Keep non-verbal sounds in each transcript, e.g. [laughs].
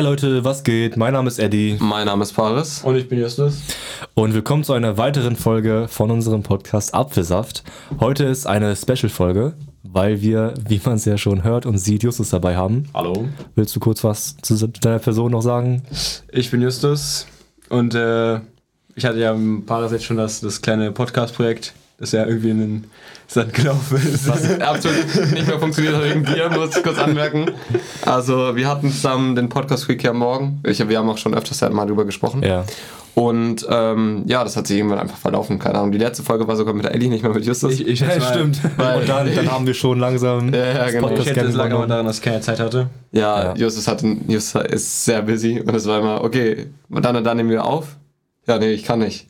Hey Leute, was geht? Mein Name ist Eddie Mein Name ist Paris. Und ich bin Justus. und willkommen zu einer weiteren Folge von unserem Podcast Apfelsaft. Heute ist eine Special-Folge, weil wir, wie man es ja schon hört und sieht, Justus dabei haben. Hallo. Willst du kurz was zu deiner Person noch sagen? Ich bin Justus und äh, ich hatte ja paar Jahre jetzt schon das, das kleine Podcast-Projekt, das ja irgendwie in den Sand gelaufen ist. Was absolut nicht mehr funktioniert hat wegen dir, muss ich kurz anmerken. Also, wir hatten zusammen den Podcast Week ja morgen. Ich, wir haben auch schon öfters ja mal drüber gesprochen. Ja. Und ähm, ja, das hat sich irgendwann einfach verlaufen. Keine Ahnung. Die letzte Folge war sogar mit der Ellie, nicht mehr mit Justus. Ich, ich schätze mal, Weil- Und dann, dann haben wir schon langsam Ja, ja, das genau. Ich Podcast schätze, es lag aber kennengelernt. daran, dass ich keine Zeit hatte. ja, Ja. Justus, hat, Justus ist sehr busy. Und es war immer, okay, dann und dann nehmen wir auf. Ja, nee, ich kann nicht.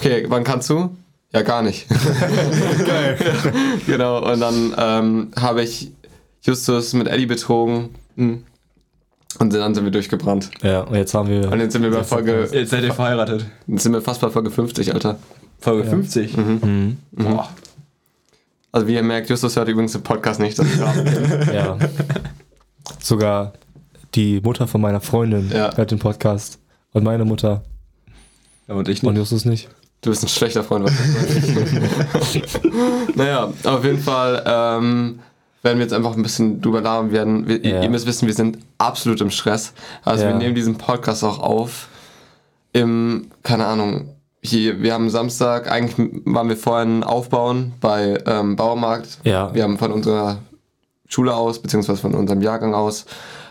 Okay, wann kannst du? Ja, gar nicht. [laughs] Geil. [laughs] genau, und dann ähm, habe ich Justus mit Eddie betrogen. Hm. Und dann sind wir durchgebrannt. Ja, und jetzt haben wir. Und jetzt sind wir bei Folge, Jetzt seid ihr verheiratet. jetzt sind wir fast bei Folge 50, Alter. Folge Ja. 50. Mhm. Boah. Also wie ihr merkt, Justus hört übrigens den Podcast nicht. Das. [laughs] Ja. Sogar die Mutter von meiner Freundin Ja. hört den Podcast. Und meine Mutter. Ja, und ich Und nicht. Justus nicht. Du bist ein schlechter Freund. [laughs] Naja, auf jeden Fall ähm, werden wir jetzt einfach ein bisschen drüber labern werden. Wir, Ja. Ihr müsst wissen, wir sind absolut im Stress. Also Ja. wir nehmen diesen Podcast auch auf im, keine Ahnung, hier, wir haben Samstag, eigentlich waren wir vorhin aufbauen bei ähm, Baumarkt. Ja. Wir haben von unserer Schule aus, beziehungsweise von unserem Jahrgang aus,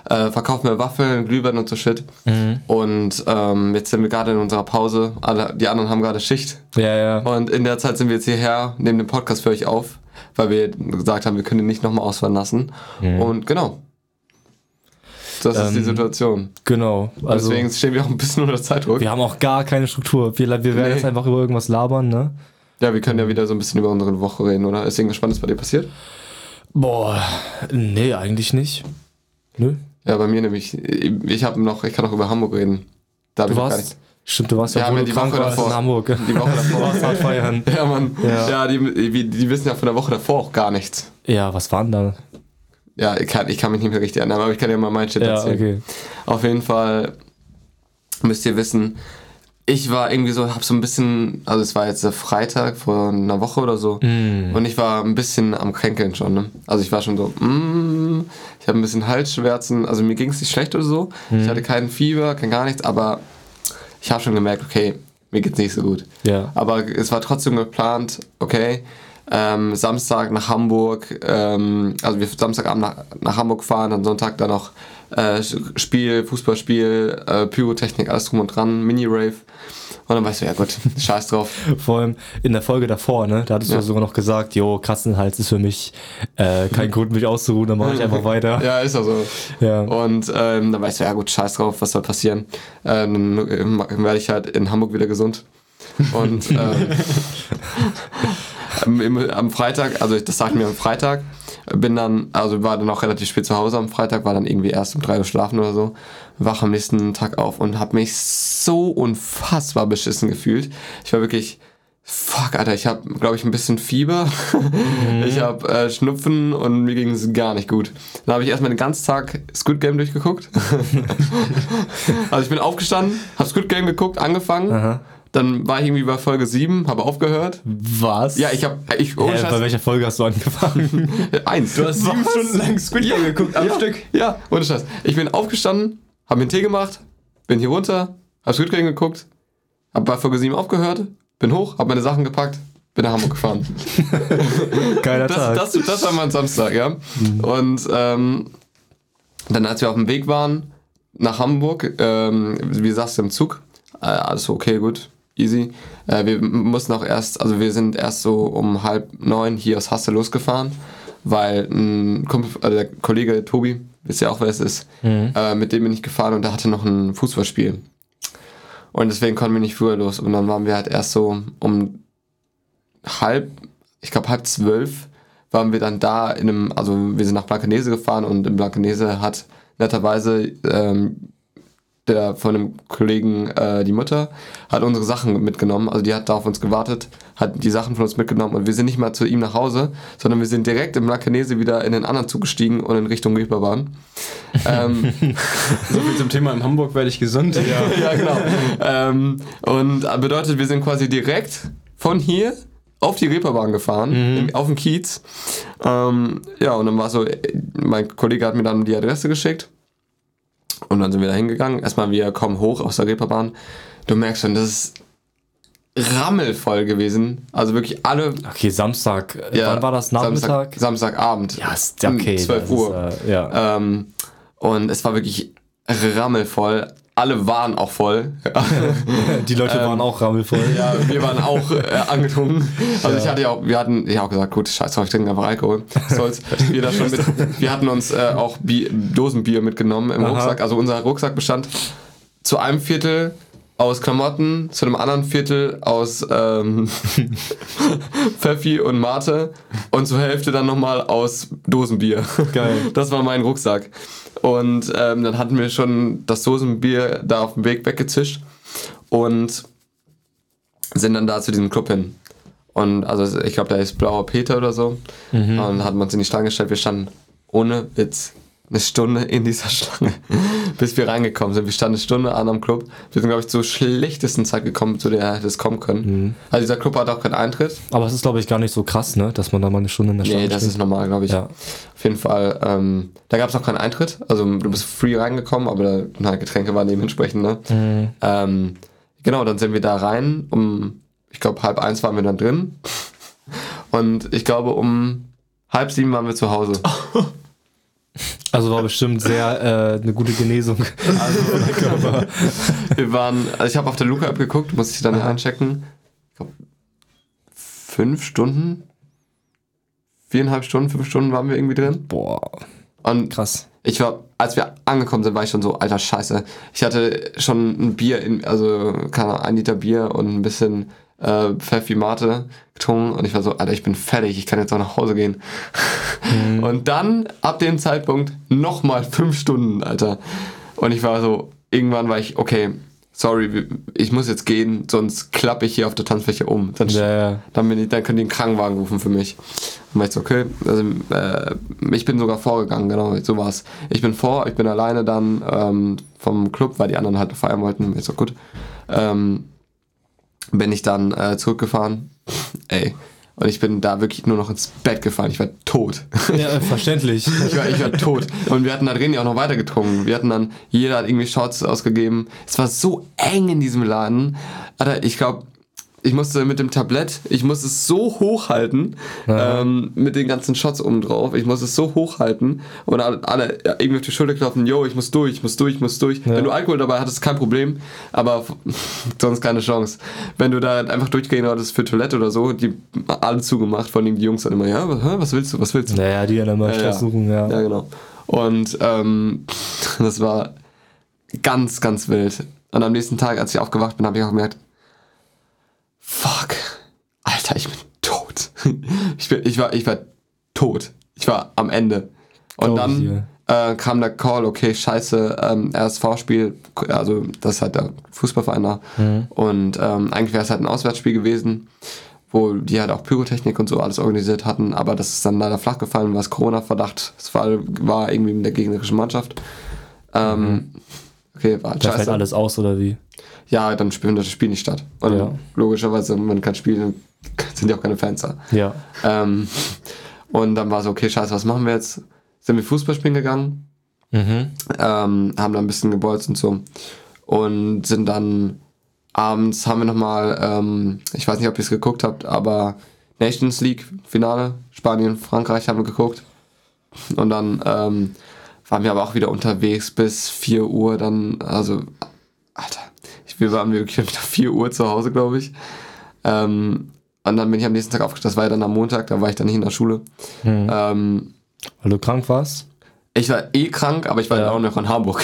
äh, verkaufen wir Waffeln, Glühwein und so Shit. Mhm. Und ähm, jetzt sind wir gerade in unserer Pause. Alle, die anderen haben gerade Schicht. Ja, ja. Und in der Zeit sind wir jetzt hierher, nehmen den Podcast für euch auf, weil wir gesagt haben, wir können ihn nicht nochmal ausfallen lassen. Und genau. Das ist die Ähm, Situation. Genau. Also, Deswegen stehen wir auch ein bisschen unter Zeitdruck. wir haben auch gar keine Struktur. Wir, wir werden Nee. jetzt einfach über irgendwas labern, ne? Ja, wir können ja wieder so ein bisschen über unsere Woche reden, oder? Ist irgendwas Spannendes bei dir passiert? Boah, nee, eigentlich nicht. Nö. Ja, bei mir nämlich. Ich habe noch, ich kann noch über Hamburg reden. Da Du warst, stimmt, du warst ja, Ja, du die krank Woche davor. in Hamburg. Die Woche [laughs] Du davor. warst hart feiern. [laughs] ja, Mann. Ja. Ja, die, die, die wissen ja von der Woche davor auch gar nichts. Ja, was waren da? Ja, ich kann, ich kann mich nicht mehr richtig erinnern, aber ich kann dir mal meinen Shit Ja, erzählen. okay. Auf jeden Fall müsst ihr wissen, ich war irgendwie so, hab so ein bisschen, also es war jetzt der Freitag vor einer Woche oder so, Mm. und ich war ein bisschen am Kränkeln schon. Ne? Also ich war schon so, mm, ich habe ein bisschen Halsschmerzen, also mir ging es nicht schlecht oder so. Ich hatte keinen Fieber, kein gar nichts, aber ich habe schon gemerkt, okay, mir geht's nicht so gut. Ja. Aber es war trotzdem geplant, okay, ähm, Samstag nach Hamburg, ähm, also wir Samstagabend nach, nach Hamburg fahren, dann Sonntag dann noch äh, Spiel, Fußballspiel, äh, Pyrotechnik, alles drum und dran, Mini-Rave. Und dann weißt du, ja gut, [laughs] scheiß drauf. Vor allem in der Folge davor, ne? Da hattest du Ja. sogar noch gesagt, jo, Katzenhals ist für mich äh, kein Grund, mich auszuruhen, dann mache ich einfach weiter. [laughs] Ja, ist also. Ja. Und ähm, dann weißt du, ja gut, scheiß drauf, was soll passieren. Ähm, dann werde ich halt in Hamburg wieder gesund. Und [laughs] ähm, am, Freitag, also das sagten wir am Freitag, bin dann, also war dann auch relativ spät zu Hause am Freitag, war dann irgendwie erst um drei Uhr schlafen oder so, wach am nächsten Tag auf und habe mich so unfassbar beschissen gefühlt. Ich war wirklich, fuck, Alter, ich habe, glaube ich, ein bisschen Fieber, [laughs] ich habe äh, Schnupfen und mir ging es gar nicht gut. Dann habe ich erstmal den ganzen Tag Squid Game durchgeguckt. [laughs] [laughs] also ich bin aufgestanden, habe Squid Game geguckt, angefangen. Aha. Dann war ich irgendwie bei Folge 7, habe aufgehört. Was? Ja, ich habe, ich, ohne Hä, bei welcher Folge hast du angefangen? [laughs] eins. Du hast sieben Stunden lang Squid Game geguckt, am ja, Stück. Ja, ohne Scheiß. Ich bin aufgestanden, habe mir einen Tee gemacht, bin hier runter, habe Squid Game geguckt, habe bei Folge 7 aufgehört, bin hoch, habe meine Sachen gepackt, bin nach Hamburg gefahren. [laughs] Geiler Tag. Das, das, das war mein Samstag, ja. Und ähm, dann, als wir auf dem Weg waren nach Hamburg, ähm, wie sagst du, im Zug, äh, alles okay, gut, easy. Äh, wir mussten auch erst, also wir sind erst so um halb neun hier aus Hasse losgefahren, weil ein Kumpel, also der Kollege Tobi, wisst ihr auch, wer es ist, äh, mit dem bin ich gefahren und der hatte noch ein Fußballspiel. Und deswegen konnten wir nicht früher los. Und dann waren wir halt erst so um halb, ich glaube halb zwölf, waren wir dann da in einem, also wir sind nach Blankenese gefahren und in Blankenese hat netterweise ähm, der von einem Kollegen, äh, die Mutter, hat unsere Sachen mitgenommen. Also die hat da auf uns gewartet, hat die Sachen von uns mitgenommen und wir sind nicht mal zu ihm nach Hause, sondern wir sind direkt im Blankenese wieder in den anderen Zug gestiegen und in Richtung Reeperbahn. [laughs] ähm, So viel zum Thema, in Hamburg werde ich gesund. Ja. [laughs] ja, genau. ähm, und bedeutet, wir sind quasi direkt von hier auf die Reeperbahn gefahren, im, auf den Kiez. Ähm, ja, und dann war so, äh, mein Kollege hat mir dann die Adresse geschickt. Und dann sind wir da hingegangen. Erstmal, wir kommen hoch aus der Reeperbahn. Du merkst schon, das ist rammelvoll gewesen. Also wirklich alle. Okay, Samstag. äh, Ja, Wann war das? Nachmittag? Samstag, Samstagabend. ja, ist okay. Um 12 das Uhr. Ist, äh, ja. Ähm, und es war wirklich rammelvoll. Alle waren auch voll. [laughs] Die Leute waren auch rammelvoll. ähm, Ja, wir waren auch äh, angetrunken. Also ich hatte ja auch, wir hatten ja auch gesagt, gut, scheiß drauf, ich trinke einfach Alkohol. Was soll's. Wir, da schon mit, [laughs] wir hatten uns äh, auch Bier, Dosenbier mitgenommen im Aha. Rucksack. Also unser Rucksack bestand zu einem Viertel aus Klamotten, zu einem anderen Viertel aus ähm, [laughs] Pfeffi und Mate und zur Hälfte dann nochmal aus Dosenbier. Geil. [laughs] Das war mein Rucksack. Und ähm, dann hatten wir schon das Dosenbier da auf dem Weg weggezischt und sind dann da zu diesem Club hin. Und also ich glaube, da ist Blauer Peter oder so. Und dann hatten wir uns in die Schlange gestellt. Wir standen ohne Witz eine Stunde in dieser Schlange, [laughs] bis wir reingekommen sind. Wir standen eine Stunde an am Club. Wir sind, glaube ich, zur schlechtesten Zeit gekommen, zu der hätte es kommen können. Also dieser Club hat auch keinen Eintritt. Aber es ist, glaube ich, gar nicht so krass, ne? Dass man da mal eine Stunde in der Schlange Nee, das steht. ist normal, glaube ich. Ja. Auf jeden Fall. Ähm, da gab es noch keinen Eintritt. Also du bist free reingekommen, aber da, na, Getränke waren dementsprechend, ne? Mhm. Ähm, genau, dann sind wir da rein. Um, ich glaube, halb eins waren wir dann drin. Und ich glaube, um halb sieben waren wir zu Hause. [laughs] Also war bestimmt sehr äh, eine gute Genesung. [laughs] Wir waren, also ich habe auf der Luca-App geguckt, muss ich dann einchecken. Ich glaube, fünf Stunden? Viereinhalb Stunden, fünf Stunden waren wir irgendwie drin. Boah, Und krass. Ich war, als wir angekommen sind, war ich schon so, alter Scheiße. Ich hatte schon ein Bier, in, also keine Ahnung, ein Liter Bier und ein bisschen äh, Pfeffi Mate getrunken und ich war so, alter, ich bin fertig, ich kann jetzt auch nach Hause gehen. [laughs] Und dann, ab dem Zeitpunkt, nochmal fünf Stunden, alter. Und ich war so, irgendwann war ich, okay, sorry, ich muss jetzt gehen, sonst klappe ich hier auf der Tanzfläche um. Dann, Ja, ja. dann, bin ich, dann könnt ihr einen Krankenwagen rufen für mich. Dann war ich so, okay. Also, äh, ich bin sogar vorgegangen, genau, so war's. Ich bin vor, ich bin alleine dann ähm, vom Club, weil die anderen halt feiern wollten. Ist so gut. Ähm, bin ich dann äh, zurückgefahren. Ey. Und ich bin da wirklich nur noch ins Bett gefallen. Ich war tot. Ja, äh, verständlich. [laughs] Ich war, ich war tot. Und wir hatten da drin ja auch noch weiter getrunken. Wir hatten dann, jeder hat irgendwie Shots ausgegeben. Es war so eng in diesem Laden. Alter, ich glaube, ich musste mit dem Tablett, ich musste es so hochhalten, ähm, mit den ganzen Shots oben drauf. Ich musste es so hochhalten und alle, alle ja, irgendwie auf die Schulter klopfen, yo, ich muss durch, ich muss durch, ich muss durch. Wenn du Alkohol dabei hattest, kein Problem, aber [laughs] sonst keine Chance. Wenn du da einfach durchgehen wolltest für Toilette oder so, die alle zugemacht, von den Jungs dann immer, ja, was, willst du, was willst du? Naja, die dann mal Ja, Stress ja. suchen, ja. Ja, genau. Und ähm, [laughs] das war ganz, ganz wild. Und am nächsten Tag, als ich aufgewacht bin, habe ich auch gemerkt, fuck, Alter, ich bin tot. [laughs] Ich, bin, ich, war, ich war tot. Ich war am Ende. Und Glaub dann äh, kam der Call, okay, scheiße, ähm, RSV-Spiel, also das ist halt der Fußballverein da. Mhm. Und ähm, eigentlich wäre es halt ein Auswärtsspiel gewesen, wo die halt auch Pyrotechnik und so alles organisiert hatten, aber das ist dann leider flach gefallen, was Corona-Verdacht, es war, war irgendwie mit der gegnerischen Mannschaft. Ähm, Okay, war halt Da fällt scheiße. alles aus, oder wie? Ja, dann findet das Spiel nicht statt. Und Ja. logischerweise, wenn man kein Spiel, dann [laughs] sind ja auch keine Fans da. Ja. Ähm, und dann war so, okay, scheiße, was machen wir jetzt? Sind wir Fußball spielen gegangen, Mhm. ähm, haben da ein bisschen gebolzt und so. Und sind dann abends, haben wir nochmal, ähm, ich weiß nicht, ob ihr es geguckt habt, aber Nations League Finale, Spanien, Frankreich haben wir geguckt. Und dann ähm, waren wir aber auch wieder unterwegs bis 4 Uhr dann, also, wir waren wirklich wieder 4 Uhr zu Hause, glaube ich. Ähm, und dann bin ich am nächsten Tag aufgestanden, das war ja dann am Montag, da war ich dann nicht in der Schule. Mhm. Ähm, Weil du krank warst? Ich war eh krank, aber ich war Ja. auch noch in Hamburg.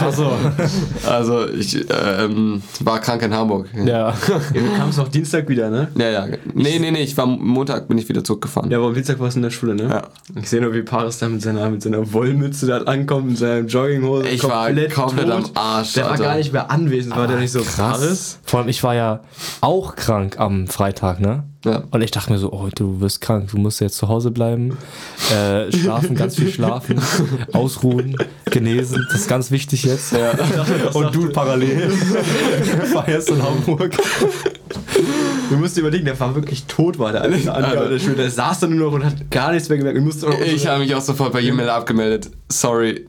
Achso. [laughs] Also ich ähm, war krank in Hamburg. Ja. Du kamst auch Dienstag wieder, ne? Ja, ja. Nee, nee, nee, ich war Montag bin ich wieder zurückgefahren. Ja, aber am Dienstag warst du in der Schule, ne? Ja. Ich sehe nur, wie Paris da mit seiner, mit seiner Wollmütze da ankommt, mit seiner Jogginghose. Ich war komplett am Arsch, Der war Alter. gar nicht mehr anwesend, war der nicht so Paris? Vor allem, ich war ja auch krank am Freitag, ne? Ja. Und ich dachte mir so, oh, du wirst krank, du musst jetzt zu Hause bleiben, äh, schlafen, ganz viel schlafen, [laughs] ausruhen, genesen, das ist ganz wichtig jetzt. Und du parallel [laughs] feierst in Hamburg. Du musst dir überlegen, der war wirklich tot, war der [laughs] alles Alter. der Schule. Der saß da nur noch und hat gar nichts mehr gemerkt. Ich habe mich auch sofort bei E-Mail abgemeldet. Sorry,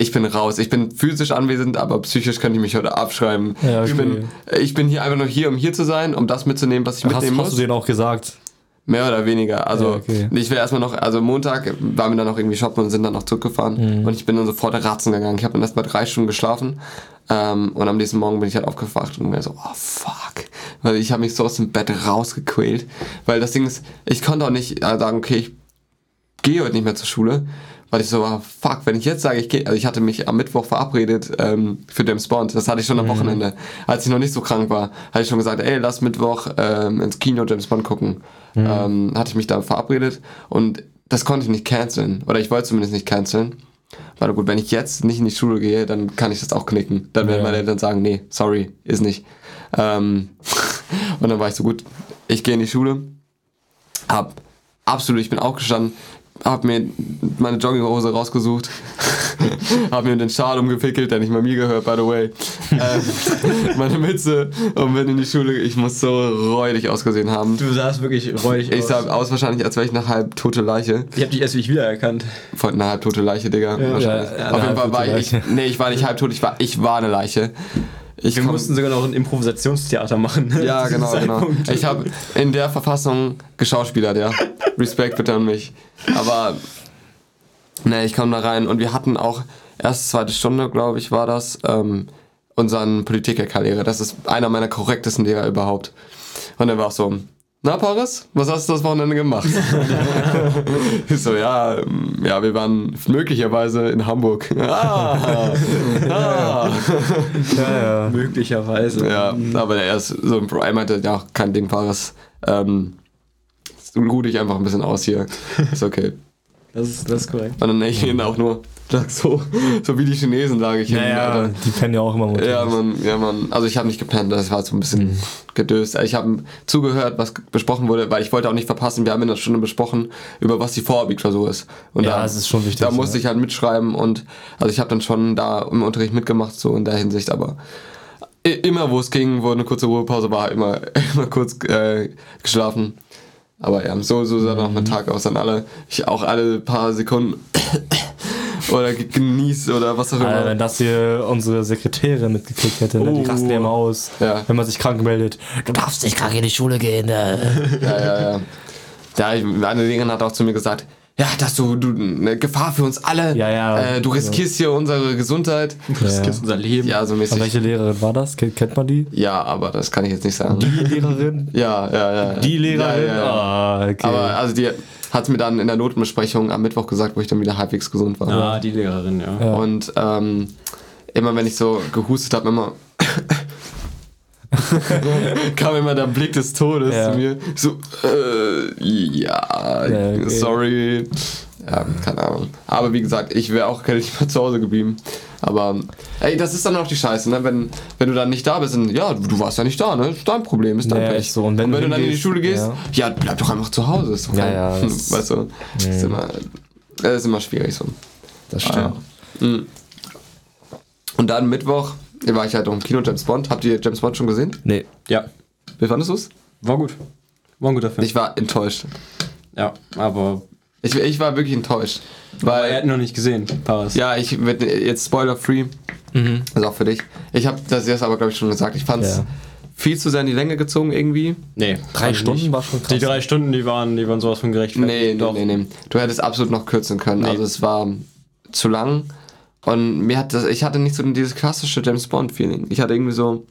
ich bin raus. Ich bin physisch anwesend, aber psychisch könnte ich mich heute abschreiben. Ja, ich, okay. bin, ich bin hier einfach nur hier, um hier zu sein, um das mitzunehmen, was ich Hast, mitnehmen hast muss. du denen auch gesagt? Mehr oder weniger. Also Ja, okay. ich will erstmal noch, also Montag waren wir dann noch irgendwie shoppen und sind dann noch zurückgefahren. Mhm. Und ich bin dann sofort ratzen gegangen. Ich habe dann erstmal drei Stunden geschlafen. Ähm, und am nächsten Morgen bin ich halt aufgewacht und mir so, oh fuck. Weil ich habe mich so aus dem Bett rausgequält. Weil das Ding ist, ich konnte auch nicht äh, sagen, okay, ich gehe heute nicht mehr zur Schule. Weil ich so war, fuck, wenn ich jetzt sage, ich gehe, also ich hatte mich am Mittwoch verabredet ähm, für James Bond, das hatte ich schon am Wochenende. Als ich noch nicht so krank war, hatte ich schon gesagt, ey, lass Mittwoch ähm, ins Kino James Bond gucken. Ähm, hatte ich mich da verabredet und das konnte ich nicht canceln. Oder ich wollte zumindest nicht canceln. Weil gut, wenn ich jetzt nicht in die Schule gehe, dann kann ich das auch knicken. Dann werden Ja. meine Eltern sagen, nee, sorry, ist nicht. Ähm, [laughs] und dann war ich so gut, ich gehe in die Schule, hab absolut, ich bin aufgestanden, hab mir meine Jogginghose rausgesucht, [laughs] hab mir den Schal umgewickelt, der nicht mal mir gehört, by the way, ähm, [laughs] meine Mütze und bin in die Schule, ich muss so räudig ausgesehen haben. Du sahst wirklich räudig Ich aus. sah aus wahrscheinlich, als wäre ich eine halbtote Leiche. ich hab dich erst wie ich wiedererkannt. Von einer halbtote Leiche, Digga. wahrscheinlich. ja, Auf eine jeden Fall war ich, Leiche. nee, ich war nicht halbtot, ich war, ich war eine Leiche. Ich Wir mussten sogar noch ein Improvisationstheater machen. ne, Ja, [laughs] genau, genau. Ich habe in der Verfassung geschauspielert, ja. Respekt bitte an mich. Aber, ne, ich kam da rein und wir hatten auch, erst zweite Stunde, glaube ich, war das, ähm, unseren Politikerkarriere. Das ist einer meiner korrektesten Lehrer überhaupt. Und er war auch so, na Paris, was hast du das Wochenende gemacht? [laughs] ich so, ja, ähm, ja, wir waren möglicherweise in Hamburg. [laughs] ah, ah. Ja, ja. Möglicherweise. Ja, aber er ist so ein Bro. Er meinte, ja, kein Ding, Paris. Ähm, ruh dich einfach ein bisschen aus hier. Ist okay. Das ist, das ist korrekt. Und dann ich hin auch nur, lag [laughs] so, so wie die Chinesen lag ich hin. Naja, Alter. die pennen ja auch immer montags. Ja, man, ja, man. Also ich habe nicht gepennt, das war so ein bisschen Mhm. gedöst. Ich habe zugehört, was besprochen wurde, weil ich wollte auch nicht verpassen. Wir haben in einer Stunde besprochen, über was die Vorabitklausur ist. Und Ja, da, das ist schon wichtig, Da musste ja. ich halt mitschreiben und also ich habe dann schon da im Unterricht mitgemacht, so in der Hinsicht, aber immer wo es ging, wo eine kurze Ruhepause war, immer, [laughs] immer kurz äh, geschlafen. Aber ja, so, so sah dann auch mein Tag aus. Dann alle, ich auch alle paar Sekunden oder ge- genießt oder was auch immer. Alter, wenn das hier unsere Sekretärin mitgekriegt hätte, ne? die Oh. rasten ja immer aus, Ja. wenn man sich krank meldet. Du darfst nicht krank in die Schule gehen. Ne? Ja, ja, ja. Ja, eine Lehrerin hat auch zu mir gesagt, ja, dass du, du eine Gefahr für uns alle. Ja, ja. Äh, du riskierst hier unsere Gesundheit. Ja. ist unser Leben. Ja, so Und mäßig. welche Lehrerin war das? Kennt, man die? Ja, aber das kann ich jetzt nicht sagen. Die Lehrerin? Ja, ja, ja. Die Lehrerin? Ja, ja, ja. Ah, okay. Aber also die hat mir dann in der Notenbesprechung am Mittwoch gesagt, wo ich dann wieder halbwegs gesund war. Ah, die Lehrerin, ja. Ja. Und ähm, immer wenn ich so gehustet habe, immer [laughs] kam immer der Blick des Todes Ja. zu mir. So, äh, ja, Ja, okay. sorry. Ja, keine Ahnung. Aber wie gesagt, ich wäre auch gerne nicht mehr zu Hause geblieben. Aber ey, das ist dann auch die Scheiße, ne? Wenn, wenn du dann nicht da bist, dann, ja, du, warst ja nicht da, ne? Ist dein Problem, ist dein Ja, Pech. so. Und wenn du du dann in die Schule gehst, ja. ja. bleib doch einfach zu Hause. Ist doch Ja, ja, [laughs] das- weißt du, ist immer, das ist immer schwierig so. das Ah, stimmt. Mhm. Und dann Mittwoch war ich halt noch im Kino James Bond. Habt ihr James Bond schon gesehen? Nee. Ja, Wie fandest du es? war gut. War ein guter Film. Ich war enttäuscht. ja, aber Ich, ich war wirklich enttäuscht. aber er Weil, hat noch nicht gesehen, Paris. ja, ich werde jetzt spoiler-free. Mhm. Ist auch für dich. Ich habe das jetzt aber, glaube ich, schon gesagt. Ich fand es Ja. viel zu sehr in die Länge gezogen irgendwie. Nee, Drei Stunden nicht. war schon krass. Die drei Stunden, die waren, die waren sowas von gerechtfertigt. Nee, nee, Doch. nee, nee. Du hättest absolut noch kürzen können. Nee. Also es war zu lang. Und mir hat das, ich hatte nicht so dieses klassische James Bond-Feeling. Ich hatte irgendwie so,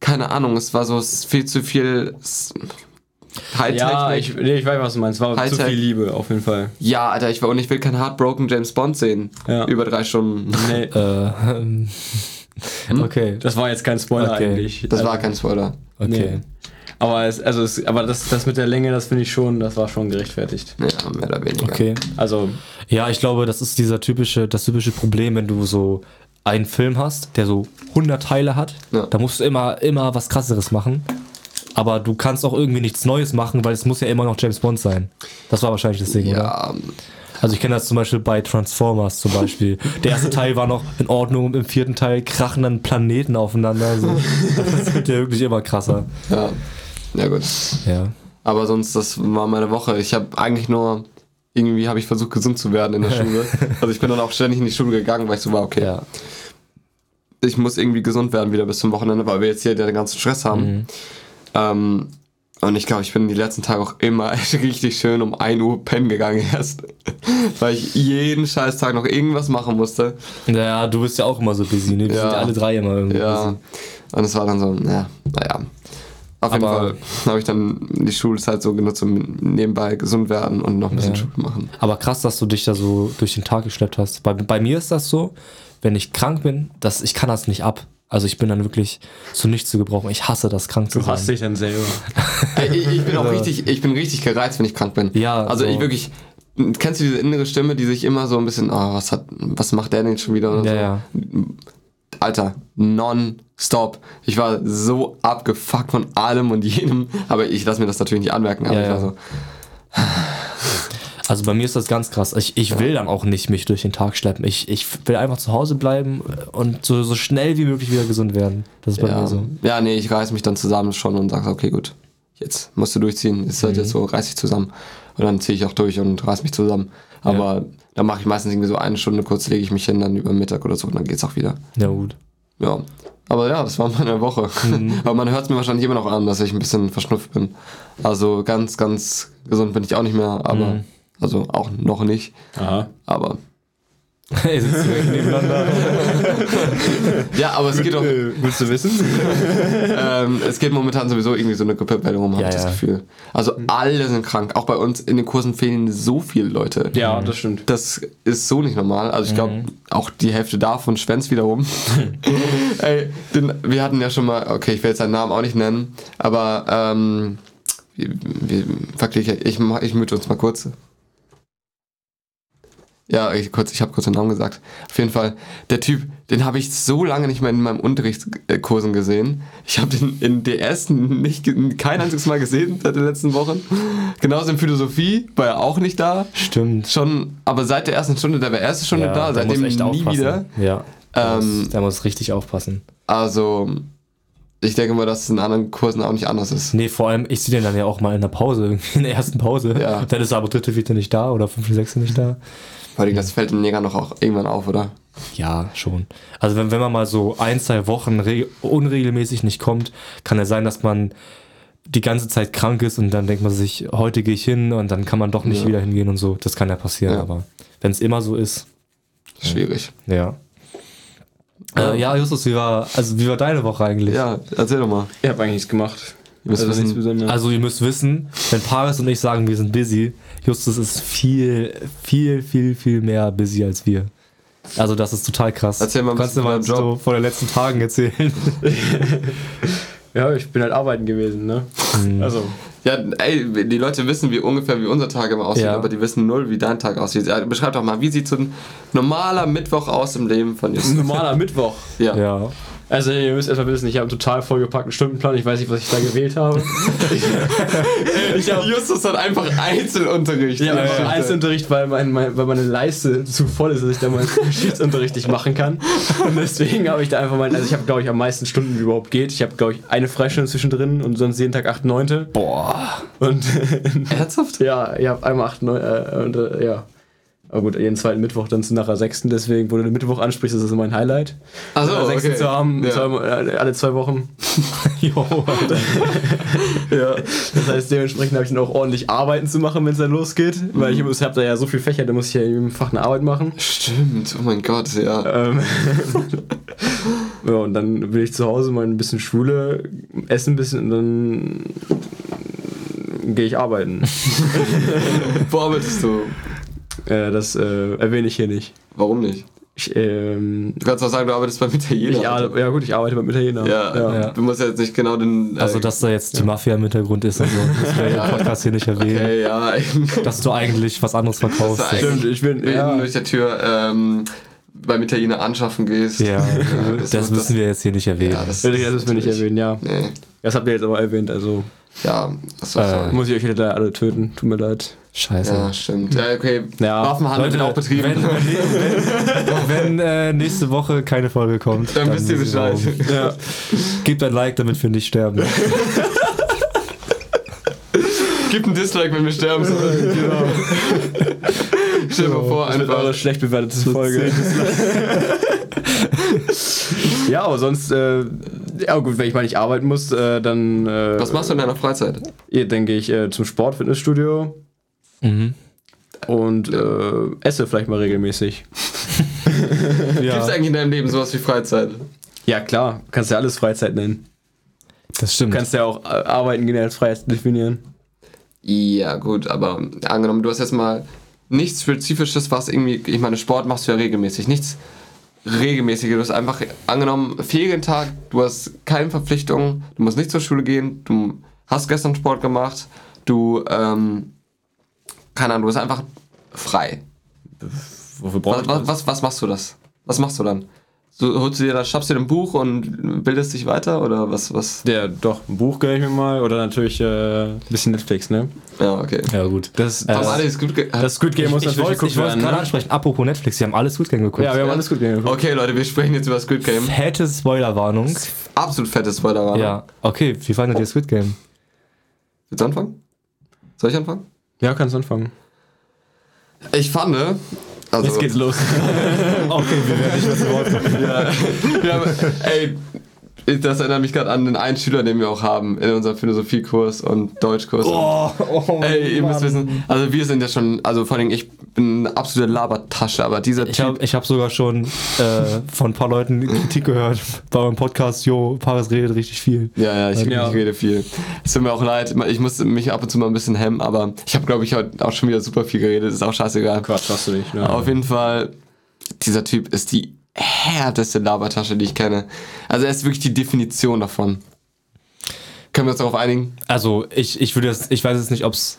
keine Ahnung, es war so viel zu viel. Hightech. Ja, ich, nee, ich weiß, was du meinst. War zu Hightech. viel Liebe, auf jeden Fall. ja, Alter, ich, will- und ich will keinen Heartbroken James Bond sehen. Ja. Über drei Stunden. Nee, [laughs] Äh, ähm, [laughs] okay. das war jetzt kein Spoiler Okay. eigentlich. Das also, war kein Spoiler. Okay. Nee. Aber, es, also es, aber das, das mit der Länge, das finde ich schon, das war schon gerechtfertigt. Ja, mehr oder weniger. Okay. Also, Ja, ich glaube, das ist dieser typische, das typische Problem, wenn du so einen Film hast, der so 100 Teile hat, Ja. da musst du immer, immer was krasseres machen. Aber du kannst auch irgendwie nichts Neues machen, weil es muss ja immer noch James Bond sein. Das war wahrscheinlich das Ding, oder? Ja, Also ich kenne das zum Beispiel bei Transformers zum Beispiel. Der erste Teil war noch in Ordnung und im vierten Teil krachen dann Planeten aufeinander. So. Das wird ja wirklich immer krasser. ja. Ja, gut. Ja. Aber sonst, das war meine Woche. Ich habe eigentlich nur, irgendwie habe ich versucht, gesund zu werden in der Schule. [laughs] Also ich bin dann auch ständig in die Schule gegangen, weil ich so war, okay, Ja. ich muss irgendwie gesund werden wieder bis zum Wochenende, weil wir jetzt hier den ganzen Stress haben. Mhm. Ähm, und ich glaube, ich bin die letzten Tage auch immer [laughs] richtig schön um 1 Uhr pennen gegangen erst. [laughs] weil ich jeden scheiß Tag noch irgendwas machen musste. Ja, du bist ja auch immer so busy, ne? Wir Ja. sind ja alle drei immer irgendwie Ja. busy. Und es war dann so, ja, naja. Auf jeden Aber- Fall habe ich dann die Schulzeit so genutzt, um nebenbei gesund werden und noch ein bisschen Ja. Schule machen. Aber krass, dass du dich da so durch den Tag geschleppt hast. Bei, bei mir ist das so, wenn ich krank bin, das, ich kann das nicht ab. Also ich bin dann wirklich zu nichts zu gebrauchen. Ich hasse das, krank zu du sein. hast dich dann selber. [laughs] Ich, ich bin auch Ja. richtig, ich bin richtig gereizt, wenn ich krank bin. Ja, Also so. ich wirklich, kennst du diese innere Stimme, die sich immer so ein bisschen, oh, was hat, was macht der denn schon wieder? Oder Ja, so? ja. Alter, non-stop. Ich war so abgefuckt von allem und jedem, aber ich lasse mir das natürlich nicht anmerken, aber Ja, ich war ja. so, Also bei mir ist das ganz krass. Ich, ich will dann auch nicht mich durch den Tag schleppen. Ich, ich will einfach zu Hause bleiben und so, so schnell wie möglich wieder gesund werden. Das ist bei ja, mir so. ja, nee, ich reiß mich dann zusammen schon und sag, okay, gut, jetzt musst du durchziehen, ist Mhm. halt jetzt so, reiß dich zusammen. Und dann ziehe ich auch durch und reiß mich zusammen. Aber dann mache ich meistens irgendwie so eine Stunde kurz, lege ich mich hin, dann über Mittag oder so und dann geht's auch wieder. Ja, gut. Ja. Aber ja, das war meine Woche. Mhm. [laughs] Aber man hört es mir wahrscheinlich immer noch an, dass ich ein bisschen verschnupft bin. Also ganz, ganz gesund bin ich auch nicht mehr, aber Mhm. Also auch noch nicht. Aha. Aber Ey, sitzen wir nebeneinander. [laughs] ja, aber es geht auch, Äh, willst du wissen? [laughs] ähm, es geht momentan sowieso irgendwie so eine Grippewelle rum, habe Ja, ich das ja. Gefühl. Also alle sind krank. Auch bei uns in den Kursen fehlen so viele Leute. ja, das stimmt. Das ist so nicht normal. Also ich glaube, auch die Hälfte davon schwänzt wiederum. [laughs] Ey, den, wir hatten ja schon mal, okay, ich will jetzt seinen Namen auch nicht nennen, aber ähm, wir, wir, ich, mach- ich müde uns mal kurz. Ja, ich, kurz, ich habe kurz den Namen gesagt. Auf jeden Fall, der Typ, den habe ich so lange nicht mehr in meinem Unterrichtskursen gesehen. Ich habe den in DS nicht, kein einziges Mal gesehen seit den letzten Wochen. Genauso in Philosophie war er auch nicht da. Stimmt. Schon, aber seit der ersten Stunde, der war erste Stunde da, der seitdem nie aufpassen. wieder. Ja. Ähm, der muss richtig aufpassen. Also, ich denke mal, dass es in anderen Kursen auch nicht anders ist. Nee, vor allem, ich sehe den dann ja auch mal in der Pause, [laughs] in der ersten Pause. Ja. Dann ist er aber dritte, vierte nicht da oder fünfte, sechste nicht da. Weil das fällt den Jägern doch auch irgendwann auf, oder? Ja, schon. Also wenn, wenn man mal so ein, zwei Wochen re- unregelmäßig nicht kommt, kann es sein, dass man die ganze Zeit krank ist und dann denkt man sich, heute gehe ich hin und dann kann man doch nicht Ja. wieder hingehen und so. Das kann ja passieren, Ja. aber wenn es immer so ist, Schwierig. ja. Äh, ja, Justus, wie war, also wie war deine Woche eigentlich? Ja, erzähl doch mal. Ich habe eigentlich nichts gemacht. Also wissen. Also ihr müsst wissen, wenn Paris und ich sagen, wir sind busy, Justus ist viel, viel, viel, viel mehr busy als wir. Also das ist total krass. Erzähl mal ein Kannst du mal von deinem so von den letzten Tagen erzählen? [laughs] ja, ich bin halt arbeiten gewesen, ne? Mhm. Also, ja, ey, die Leute wissen wie ungefähr, wie unser Tag immer aussieht, Ja. aber die wissen null, wie dein Tag aussieht. Ja, beschreib doch mal, wie sieht so ein normaler Mittwoch aus im Leben von ein Justus? normaler Mittwoch. Ja. ja. Also, ihr müsst erstmal wissen, ich habe einen total vollgepackten Stundenplan. Ich weiß nicht, was ich da gewählt habe. [laughs] Ich hab, Justus hat einfach Einzelunterricht. Ich Ja, einfach ja. Einzelunterricht, weil, mein, mein, weil meine Leiste zu voll ist, dass ich da meinen [laughs] Geschichtsunterricht nicht machen kann. Und deswegen habe ich da einfach meinen, also ich habe, glaube ich, am meisten Stunden, wie überhaupt geht. Ich habe, glaube ich, eine Freistunde zwischendrin und sonst jeden Tag 8, 9. Boah. Und [laughs] Ernsthaft? ja, ich habe einmal 8, 9, äh, und äh, ja. Aber gut, jeden zweiten Mittwoch dann zu nachher sechsten, deswegen, wo du den Mittwoch ansprichst, ist das mein Highlight. Achso, Äh, sechsten okay. zu haben, Ja. zwei, äh, alle zwei Wochen. [laughs] Jo. [laughs] Ja. Das heißt, dementsprechend habe ich dann auch ordentlich Arbeiten zu machen, wenn es dann losgeht. Weil ich habe da ja so viel Fächer, da muss ich ja in jedem Fach eine Arbeit machen. Stimmt, oh mein Gott, ja. Ähm, [laughs] ja, und dann will ich zu Hause mal ein bisschen Schule, essen ein bisschen und dann gehe ich arbeiten. Wo arbeitest du? Äh, das äh, erwähne ich hier nicht. Warum nicht? Ich, ähm, Du kannst auch sagen, du arbeitest beim Italiener. ich, ar- ja gut, ich arbeite beim Italiener. ja, Ja. du musst ja jetzt nicht genau den. äh, Also, dass da jetzt die Mafia im Hintergrund ist und so, das [laughs] wir im Podcast hier nicht erwähnen. Okay, ja. [laughs] Dass du eigentlich was anderes verkaufst. Das Stimmt, ich bin. Wenn Ja, du durch der Tür ähm, beim Italiener anschaffen gehst. Ja, das das, müssen wir jetzt hier nicht erwähnen. Ja, das, das will ich erwähnen, ja. Nee. Das habt ihr jetzt aber erwähnt, also Ja, das war Äh, muss ich euch wieder alle töten. Tut mir leid. Scheiße. Ja, stimmt. Ja, okay. Ja. Waffenhandel wird auch betrieben. wenn, wenn, [laughs] wenn äh, nächste Woche keine Folge kommt, dann wisst ihr Bescheid. Ja. Gebt ein Like, damit wir nicht sterben. [laughs] Gib einen Dislike, wenn wir sterben sollen. genau. Stell dir mal vor, einfach. eure schlecht bewertete Folge. [laughs] ja, aber sonst, äh, ja gut, wenn ich mal nicht arbeiten muss, äh, dann, äh, Was machst du in deiner Freizeit? dann gehe ich äh, zum Sport, Fitnessstudio Mhm. und äh, esse vielleicht mal regelmäßig. Gibt es [laughs] Ja, eigentlich in deinem Leben sowas wie Freizeit? Ja klar, kannst ja alles Freizeit nennen. das stimmt. Du kannst ja auch äh, arbeiten gehen als Freizeit definieren. Ja, gut, aber angenommen, du hast jetzt mal nichts Spezifisches, was irgendwie, ich meine, Sport machst du ja regelmäßig, nichts regelmäßiges. Du hast einfach, angenommen, Ferientag, du hast keine Verpflichtungen, du musst nicht zur Schule gehen, du hast gestern Sport gemacht, du, ähm, keine Ahnung, du bist einfach frei. Wofür Was, was, was, was machst du das? Was machst du dann? So, holst du dir das, schnappst dir ein Buch und bildest dich weiter oder was, was? Ja, doch, ein Buch gönne ich mir mal oder natürlich äh, ein bisschen Netflix, ne? Ja, okay. ja, gut. Das, das, alles gut ge- das Squid Game muss ich natürlich wollte ich wollte gerade Ne? ansprechen, apropos Netflix, wir haben alles gut geguckt. Ja, wir haben Ja. alles gut geguckt. Okay, Leute, wir sprechen jetzt über Squid Game. Fette Spoilerwarnung. Absolut fettes Spoiler war. Ja, okay, wie fandet ihr Squid Game? Willst du anfangen? Soll ich anfangen? Ja, kannst anfangen. Ich fand, also, Jetzt geht's los. [laughs] Okay, wir werden nicht mehr zu Wort kommen. ja, ja, aber, ey, das erinnert mich gerade an den einen Schüler, den wir auch haben in unserem Philosophiekurs und Deutschkurs. Oh, oh ey, ihr müsst wissen, also wir sind ja schon, also vor allem ich bin eine absolute Labertasche, aber dieser Ich Typ, habe ich hab sogar schon äh, von ein paar Leuten Kritik gehört [laughs] bei meinem Podcast, jo, Paris redet richtig viel. Ja, ja, ich, Ja. ich rede viel. Es tut mir auch leid, ich musste mich ab und zu mal ein bisschen hemmen, aber ich habe, glaube ich, heute auch schon wieder super viel geredet, ist auch scheißegal. Quatsch, hast du nicht. Ne? Auf jeden Fall, dieser Typ ist die härteste Labertasche, die ich kenne. Also er ist wirklich die Definition davon. Können wir uns darauf einigen? Also ich, ich würde jetzt, ich weiß jetzt nicht, ob es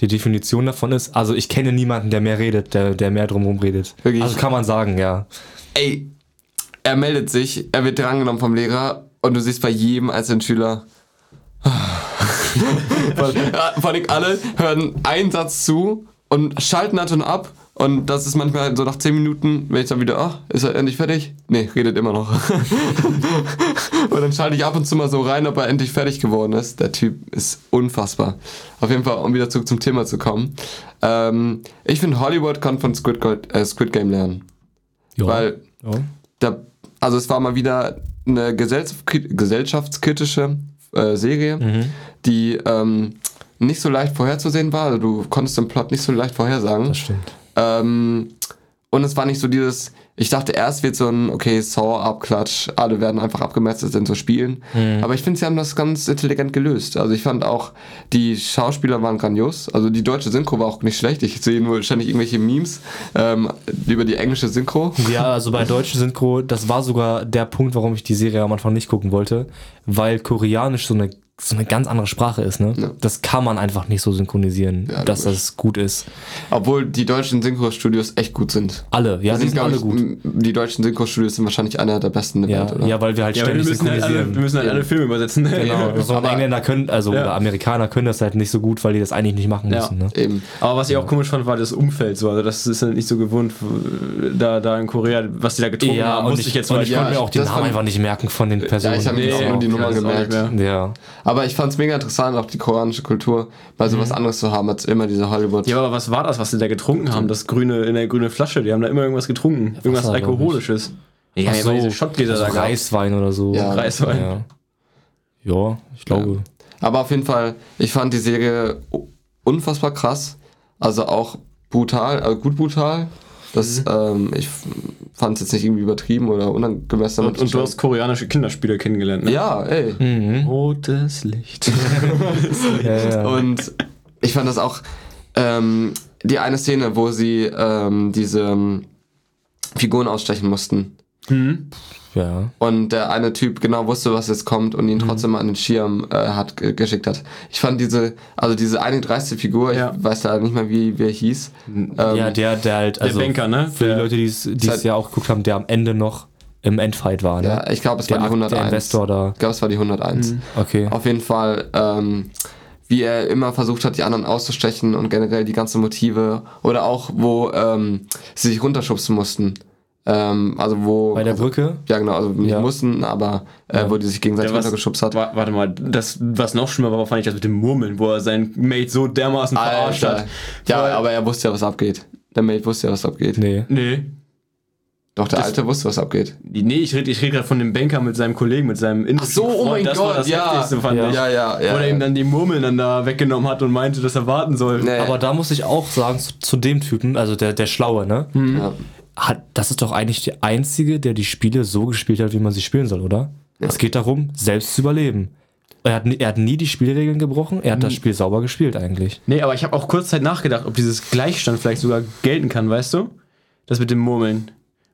die Definition davon ist. Also ich kenne niemanden, der mehr redet, der, der mehr drumherum redet. Wirklich? Also kann man sagen, ja. Ey, er meldet sich, er wird drangenommen vom Lehrer und du siehst bei jedem einzelnen Schüler. [laughs] [laughs] vor allem alle hören einen Satz zu und schalten dann schon ab. Und das ist manchmal so nach 10 Minuten, wenn ich dann wieder, ach, ist er endlich fertig? Nee, redet immer noch. [laughs] und dann schalte ich ab und zu mal so rein, ob er endlich fertig geworden ist. Der Typ ist unfassbar. Auf jeden Fall, um wieder zurück zum Thema zu kommen. Ähm, ich finde, Hollywood kann von Squid, Gold, äh, Squid Game lernen. ja. Weil ja. da, also es war mal wieder eine gesellschaftskri- gesellschaftskritische äh, Serie, Mhm. die ähm, nicht so leicht vorherzusehen war. Also du konntest den Plot nicht so leicht vorhersagen. Das stimmt. Ähm, und es war nicht so dieses, ich dachte erst wird so ein, okay, Saw-Abklatsch, alle werden einfach abgemetzelt in so Spielen. Mhm. Aber ich finde, sie haben das ganz intelligent gelöst. Also ich fand auch, die Schauspieler waren grandios. Also die deutsche Synchro war auch nicht schlecht. Ich sehe nur ständig irgendwelche Memes ähm, über die englische Synchro. Ja, also bei [laughs] deutschen Synchro, das war sogar der Punkt, warum ich die Serie am Anfang nicht gucken wollte, weil Koreanisch so eine, so eine ganz andere Sprache ist. Ne? Ja. Das kann man einfach nicht so synchronisieren, Ja, dass das gut ist. Obwohl die deutschen Synchro-Studios echt gut sind. Alle, ja, die sind glaub alle ich, gut. Die deutschen Synchro-Studios sind wahrscheinlich einer der besten in der Ja, Welt, oder? ja, weil wir halt Ja, aber wir ständig müssen, halt alle, wir synchronisieren. müssen halt alle Filme übersetzen. ne? Genau, [laughs] so Aber- Engländer können, also Ja. oder Amerikaner können das halt nicht so gut, weil die das eigentlich nicht machen Ja. müssen. Ne? Eben. Aber was ich auch komisch fand, war das Umfeld so. Also das ist halt nicht so gewohnt, da, da in Korea, was die da getrunken haben, und musste ich, ich jetzt und mal. ich ja, konnte mir auch die das Namen einfach nicht merken von den Personen. ich hab mir auch nur die Nummer gemerkt. Ja. Aber ich fand es mega interessant, auch die koreanische Kultur, mal so was anderes zu haben, als immer diese Hollywood. Mhm. Ja, aber was war das, was sie da getrunken haben? Das grüne in der grüne Flasche. Die haben da immer irgendwas getrunken. irgendwas Wasser, glaub ich. Alkoholisches. Ja, Ach ja, so, diese Schottgläser also da. Reiswein oder so. Ja. Reiswein. Ja, ja ich glaube. Aber auf jeden Fall, ich fand die Serie unfassbar krass. Also auch brutal, also gut brutal. Das, ähm, ich fand es jetzt nicht irgendwie übertrieben oder unangemessen. Und, und du hast koreanische Kinderspiele kennengelernt, ne? Ja, ey. Mhm. Rotes Licht. [laughs] Ja, ja. Und ich fand das auch, ähm, die eine Szene, wo sie ähm, diese ähm, Figuren ausstechen mussten. Mhm. ja. Und der eine Typ genau wusste, was jetzt kommt und ihn trotzdem an den Schirm äh, hat ge- geschickt hat. Ich fand diese, also diese 31. Figur, Ja. ich weiß da nicht mehr, wie, wie er hieß. Ähm, ja, der, der halt, also Banker, ne? für die Der- Leute, die es die es ja auch geguckt haben, der am Ende noch im Endfight war, ne? ja, ich glaube, es war der, die 101. der Investor da. Ich glaube, es war die 101. Okay. Auf jeden Fall, ähm, wie er immer versucht hat, die anderen auszustechen und generell die ganzen Motive oder auch, wo ähm, sie sich runterschubsen mussten. Ähm, also wo. Bei der also, Brücke? Ja, genau, also nicht Ja. mussten, aber äh, Ja. wo die sich gegenseitig Ja, was- runtergeschubst hat. Wa- Warte mal, das, was noch schlimmer war, fand ich das mit dem Murmeln, wo er seinen Mate so dermaßen verarscht Alter. hat. Ja, Weil- aber er wusste ja, was abgeht. Der Mate wusste ja, was abgeht. Nee. Nee. Doch, der Das- Alte wusste, was abgeht. Nee, ich rede ich red gerade von dem Banker mit seinem Kollegen, mit seinem indischen so, oh mein das war Gott, das ja. Heftigste, fand Ja. ich. Ja, ja, ja. Wo er ihm dann die Murmeln dann da weggenommen hat und meinte, dass er warten soll. Nee. Aber da muss ich auch sagen, zu, zu dem Typen, also der, der Schlaue, ne? ja. Hat, das ist doch eigentlich der Einzige, der die Spiele so gespielt hat, wie man sie spielen soll, oder? Es geht darum, selbst zu überleben. Er hat, nie- er hat nie die Spielregeln gebrochen, er hat das Spiel sauber gespielt eigentlich. Nee, aber ich habe auch kurz Zeit nachgedacht, ob dieses Gleichstand vielleicht sogar gelten kann, weißt du? Das mit dem Murmeln.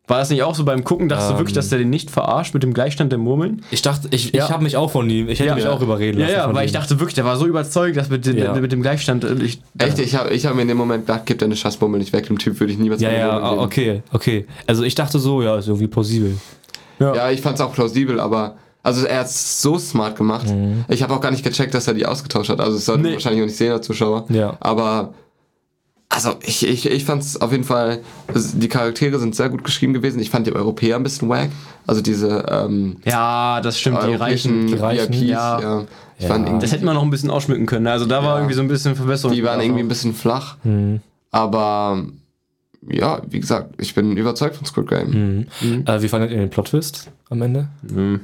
War das nicht auch so beim Gucken, dachtest du Ähm. wirklich, dass der den nicht verarscht mit dem Gleichstand der Murmeln? Ich dachte, ich, Ja. ich habe mich auch von ihm, ich hätte Ja. mich auch überreden Ja, lassen. ja, von weil ihm. ich dachte wirklich, der war so überzeugt, dass mit, dem- Ja. mit dem Gleichstand. äh, Ich, Echt, ich habe ich hab mir in dem Moment gedacht, gib deine Scheißbummel nicht weg, dem Typ würde ich niemals Ja, ja, ah, okay, okay. Also ich dachte so, ja, ist irgendwie plausibel. Ja, ich fand's auch plausibel, aber also er hat's so smart gemacht. Ich habe auch gar nicht gecheckt, dass er die ausgetauscht hat. Also es sollten Nee. wahrscheinlich auch nicht sehen als Zuschauer. Ja. Aber also ich, ich, ich fand's auf jeden Fall, es- die Charaktere sind sehr gut geschrieben gewesen. Ich fand die Europäer ein bisschen wack. Also diese ähm, ja, das stimmt, die Reichen. die Reichen, VIPs, ja. ja. Ich Ja. fand Das hätte man noch ein bisschen ausschmücken können. Also da war Ja. irgendwie so ein bisschen Verbesserung. die waren irgendwie ein bisschen flach. Mhm. Aber ja, wie gesagt, ich bin überzeugt von Squid Game. Mhm. Äh, wie fandet ihr den Plot-Twist am Ende? Mhm.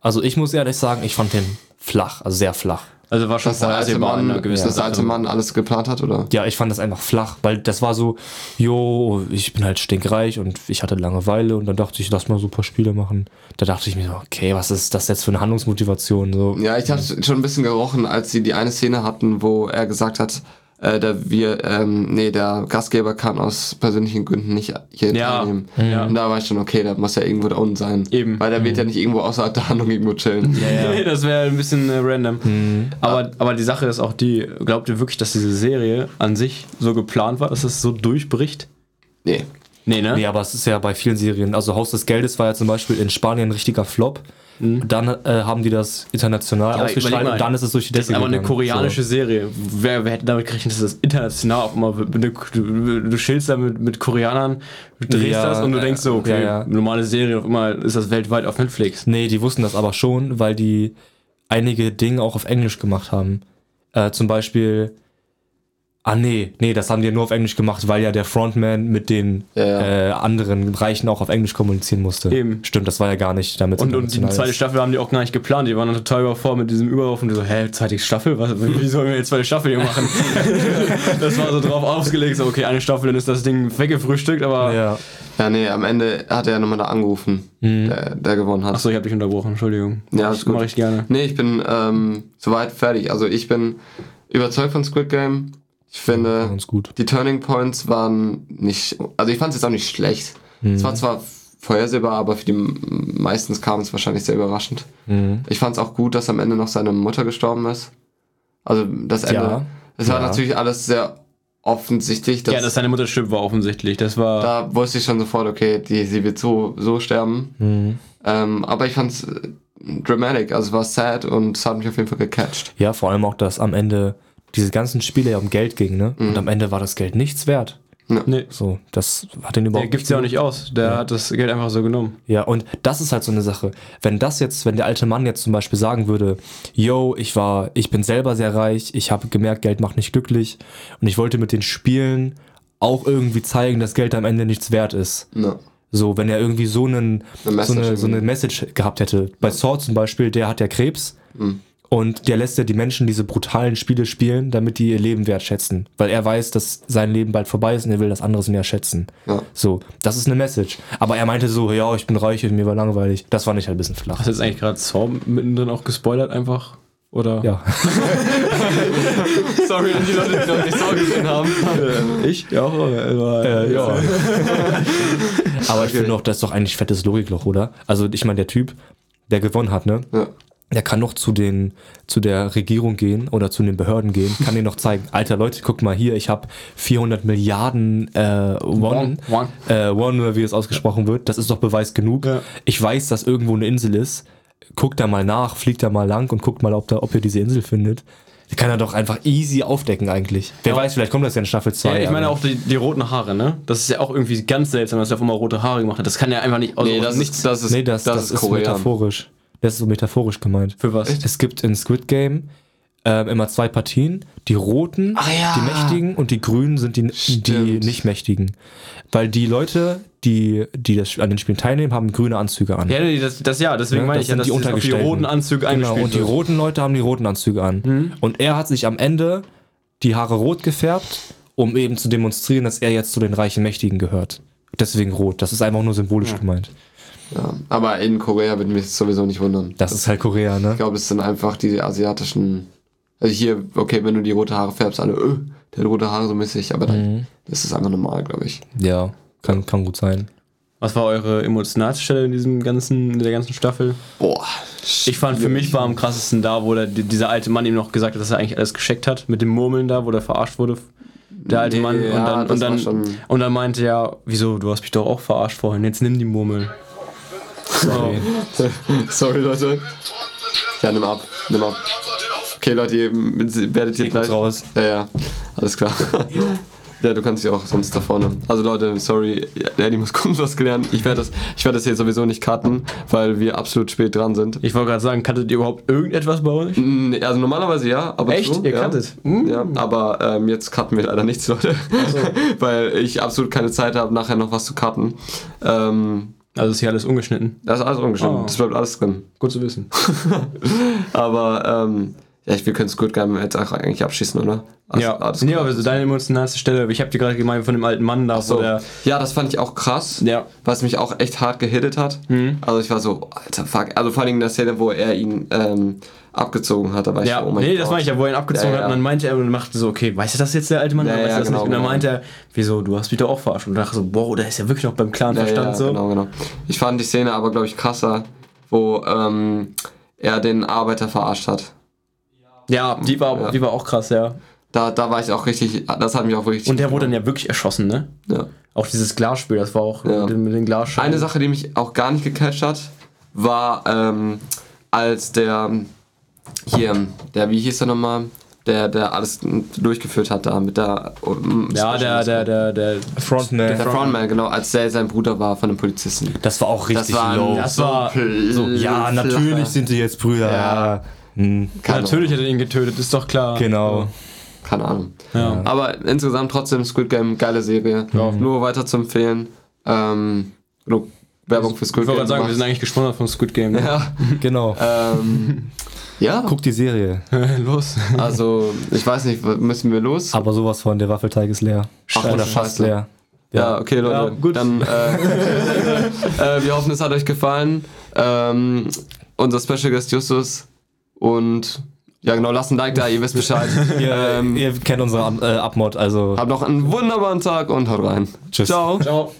Also ich muss ehrlich sagen, ich fand den flach, also sehr flach. Also war schon dass der vorher alte absehbar in Mann, einer gewissen dass der alte. Mann alles geplant hat, oder? Ja, ich fand das einfach flach, weil das war so, jo, ich bin halt stinkreich und ich hatte Langeweile und dann dachte ich, lass mal so ein paar Spiele machen. Da dachte ich mir so, okay, was ist das jetzt für eine Handlungsmotivation? So, Ja, ich habe schon ein bisschen gerochen, als sie die eine Szene hatten, wo er gesagt hat, äh, der, wir, ähm, nee, der Gastgeber kann aus persönlichen Gründen nicht hier Ja, teilnehmen. ja. Und da war ich schon, okay, der muss ja irgendwo da unten sein. Eben. Weil der wird ja nicht irgendwo außerhalb der Handlung irgendwo chillen. [laughs] Nee, das wäre ein bisschen äh, random. Aber, aber die Sache ist auch die, glaubt ihr wirklich, dass diese Serie an sich so geplant war, dass es so durchbricht? Nee. Nee, ne? Nee, aber es ist ja bei vielen Serien, also Haus des Geldes war ja zum Beispiel in Spanien ein richtiger Flop. Dann äh, haben die das international aber ausgestrahlt und dann ist es durch die Das Decke ist aber eine koreanische Serie. Wer, wer hätte damit gerechnet, dass das international auch immer? Du, du, du chillst da mit, mit Koreanern, du drehst Ja, das und du äh, denkst so, okay, ja, ja. normale Serie, auf einmal ist das weltweit auf Netflix. So. Nee, die wussten das aber schon, weil die einige Dinge auch auf Englisch gemacht haben. Äh, zum Beispiel, ah nee, nee, das haben die ja nur auf Englisch gemacht, weil ja der Frontman mit den Ja, ja. Äh, anderen Reichen auch auf Englisch kommunizieren musste. Eben. Stimmt, das war ja gar nicht damit Und, und die international zweite ist. Staffel haben die auch gar nicht geplant. Die waren dann total überfordert mit diesem Überwurf und die so, hä, zweite Staffel? Was, wie sollen wir jetzt zweite Staffel hier machen? [laughs] das war so drauf ausgelegt, so, okay, eine Staffel, dann ist das Ding weggefrühstückt, aber. Ja. Ja, nee, am Ende hat er nochmal da angerufen, der, der gewonnen hat. Achso, ich hab dich unterbrochen, Entschuldigung. Ja, ist gut. Mach ich gerne. Nee, ich bin ähm, soweit fertig. Also ich bin überzeugt von Squid Game. Ich finde, Ganz gut. die Turning Points waren nicht, also ich fand es jetzt auch nicht schlecht. Es war zwar vorhersehbar, aber für die meistens kam es wahrscheinlich sehr überraschend. Mhm. Ich fand es auch gut, dass am Ende noch seine Mutter gestorben ist. Also das Ende. Ja. Es war Ja. natürlich alles sehr offensichtlich. Dass, ja, dass seine Mutter stirbt, war offensichtlich. Das war. da wusste ich schon sofort, okay, die, sie wird so, so sterben. Mhm. Ähm, aber ich fand es dramatic, also es war sad und es hat mich auf jeden Fall gecatcht. Ja, vor allem auch, dass am Ende diese ganzen Spiele ja um Geld ging, ne? Mhm. Und am Ende war das Geld nichts wert. nee, So, das hat den der überhaupt gibt's ja auch nicht aus. Der hat das Geld einfach so genommen. Ja, und das ist halt so eine Sache. Wenn das jetzt, wenn der alte Mann jetzt zum Beispiel sagen würde, yo, ich war, ich bin selber sehr reich, ich habe gemerkt, Geld macht nicht glücklich und ich wollte mit den Spielen auch irgendwie zeigen, dass Geld am Ende nichts wert ist. No. So, wenn er irgendwie so, einen, Eine so, eine, Message so eine. Message gehabt hätte. Bei Sword zum Beispiel, der hat ja Krebs Mhm. Und der lässt ja die Menschen diese brutalen Spiele spielen, damit die ihr Leben wertschätzen. Weil er weiß, dass sein Leben bald vorbei ist und er will das anderes mehr schätzen. Ja. So, das ist eine Message. Aber er meinte so, ja, ich bin reich und mir war langweilig. Das fand ich halt ein bisschen flach. Hast du jetzt eigentlich gerade Saw mittendrin auch gespoilert einfach? Oder? Ja. [laughs] Sorry an die Leute, die noch nicht so gesehen haben. Ich? Ja, aber, Äh, ja. [laughs] Aber ich finde doch, das ist doch eigentlich fettes Logikloch, oder? Also ich meine, der Typ, der gewonnen hat, ne? Ja. Der kann noch zu den zu der Regierung gehen oder zu den Behörden gehen, kann denen noch zeigen, [laughs] alter Leute, guck mal hier, ich habe 400 Milliarden äh, Won, Won. Äh, Won wie es ausgesprochen wird, das ist doch Beweis genug. Ja. Ich weiß, dass irgendwo eine Insel ist. Guckt da mal nach, fliegt da mal lang und guckt mal, ob, da, ob ihr diese Insel findet. Die kann er doch einfach easy aufdecken eigentlich. Wer weiß, vielleicht kommt das ja in Staffel 2. Ja, ich meine auch die, die roten Haare, ne? Das ist ja auch irgendwie ganz seltsam, dass er auf einmal rote Haare gemacht hat. Das kann ja einfach nicht. Also Nee, das nichts. ist, das ist, Nee, das, das, ist, Korean. metaphorisch. Das ist so metaphorisch gemeint. Für was? Es gibt in Squid Game ähm, immer zwei Partien. Die Roten, Ach ja. die Mächtigen und die Grünen sind die, die Stimmt. nicht Mächtigen. Weil die Leute, die, die das, an den Spielen teilnehmen, haben grüne Anzüge an. Ja, nee, das, das ja, deswegen Ja, meine das ich ja, dass die auf die roten Anzüge Genau, und die wird. roten Leute haben die roten Anzüge an. Mhm. Und er hat sich am Ende die Haare rot gefärbt, um eben zu demonstrieren, dass er jetzt zu den reichen Mächtigen gehört. Deswegen rot. Das ist einfach nur symbolisch gemeint. Ja. Aber in Korea würde mich das sowieso nicht wundern. Das ist halt Korea, ne? Ich glaube, es sind einfach die asiatischen. Also hier, okay, wenn du die rote Haare färbst, alle, öh, der hat rote Haare so mäßig, aber dann Mhm. ist es einfach normal, glaube ich. Ja, kann, kann gut sein. Was war eure emotionalste Stelle in diesem ganzen, in der ganzen Staffel? Boah. Ich fand für mich war am krassesten da, wo der, dieser alte Mann ihm noch gesagt hat, dass er eigentlich alles gescheckt hat, mit dem Murmeln da, wo der verarscht wurde. Der alte Nee, Mann. ja, und, dann, das und, dann, und dann meinte er, wieso, du hast mich doch auch verarscht vorhin, jetzt nimm die Murmel. Sorry. [laughs] Sorry, Leute. Ja, nimm ab, nimm ab. Okay, Leute, ihr werdet hier gleich. raus. Ja, ja, alles klar. [laughs] Ja, du kannst dich auch sonst da vorne. Also Leute, sorry, Eddie muss Kunstlos gelernt. Ich werde das, ich werde das hier sowieso nicht cutten, weil wir absolut spät dran sind. Ich wollte gerade sagen, kanntet ihr überhaupt irgendetwas bei euch? Mm, Also normalerweise ja, aber Echt? so, Ihr ja. kanntet? Mm. Ja, aber ähm, jetzt cutten wir leider nichts, Leute. [laughs] weil ich absolut keine Zeit habe, nachher noch was zu cutten. Ähm, Also ist hier alles ungeschnitten. da ist alles ungeschnitten. Oh. Das bleibt alles drin. Gut zu wissen. [laughs] Aber ähm, ja, ich, wir können Squid Game jetzt auch eigentlich abschießen, oder? Alles- ja, alles nee, aber so deine emotionalste Stelle, ich habe dir gerade gemeint von dem alten Mann da, so. der. Ja, das fand ich auch krass. Ja. Was mich auch echt hart gehittet hat. Also ich war so, alter Fuck. Also vor allem in der Szene, wo er ihn ähm, abgezogen hat, da war ich Ja, so, oh mein nee, Gott. das meine ich ja, wo er ihn abgezogen Ja, hat und dann meinte er und machte so, okay, weißt du das jetzt der alte Mann? Ja, weißt ja, das genau, nicht? Und dann genau. meinte er, wieso, du hast mich doch auch verarscht. Und dachte so, boah, der ist ja wirklich noch beim klaren Ja, Verstand ja, so. genau, genau. Ich fand die Szene aber, glaube ich, krasser, wo ähm, er den Arbeiter verarscht hat. Ja, die war, Ja. die war auch krass, ja. Da, da war ich auch richtig, das hat mich auch wirklich... Und der wurde dann ja wirklich erschossen, ne? ja. Auch dieses Glasspiel, das war auch Ja. mit, den- mit den Glasscheiben. Eine Sache, die mich auch gar nicht gecatcht hat, war, ähm, als der, hier, der, wie hieß der nochmal? Der, der alles durchgeführt hat da mit der... um, Ja, der, der, der, der. Frontman. Der Frontman, genau, als der sein Bruder war von den Polizisten. Das war auch richtig Das war, low. Das war so, ja, natürlich sind die jetzt Brüder. Ja. Hm, Keine Natürlich hat er ihn getötet, ist doch klar. genau. Keine Ahnung. Ja. Aber insgesamt trotzdem Squid Game, geile Serie. Nur weiter zu empfehlen. Ähm, genug Werbung für Squid Ich wollte Game. gerade sagen, wir sind eigentlich gesponsert von Squid Game. Ne? ja, Genau. [laughs] ähm, ja, Guck die Serie. [laughs] Los. also ich weiß nicht, müssen wir los? Aber sowas von, der Waffelteig ist leer. Ach, Oder Scheiße. fast leer. Ja, okay, Leute. Ja, gut. Dann, äh, [laughs] äh, wir hoffen, es hat euch gefallen. Ähm, unser Special Guest Justus und ja, genau, lasst ein Like da, ihr wisst Bescheid. [laughs] Ihr, ähm, ihr kennt unsere Ab- äh, Abmod, also habt noch einen wunderbaren Tag und haut rein. Tschüss. Ciao. Ciao.